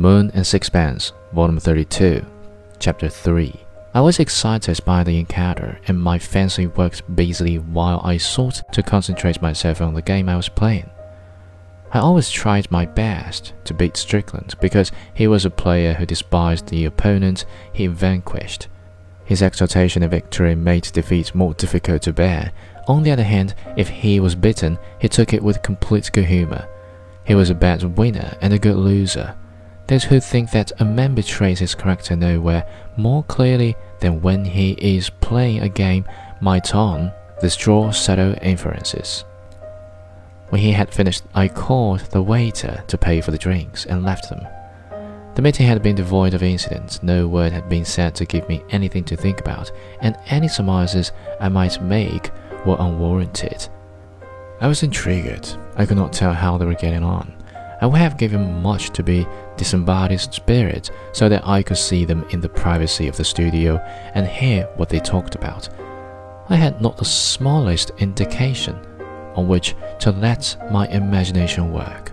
The Moon and Sixpence, Volume 32, Chapter 3. I was excited by the encounter, and my fancy worked busily while I sought to concentrate myself on the game I was playing. I always tried my best to beat Strickland because he was a player who despised the opponent he vanquished. His exultation in victory made defeat more difficult to bear. On the other hand, if he was beaten, he took it with complete good humor. He was a bad winner and a good loser. Those who think that a man betrays his character nowhere more clearly than when he is playing a game might on the straw subtle inferences. When he had finished, I called the waiter to pay for the drinks and left them. The meeting had been devoid of incident, no word had been said to give me anything to think about, and any surmises I might make were unwarranted. I was intrigued. I could not tell how they were getting on. I would have given much to be disembodied spirit so that I could see them in the privacy of the studio and hear what they talked about. I had not the smallest indication on which to let my imagination work.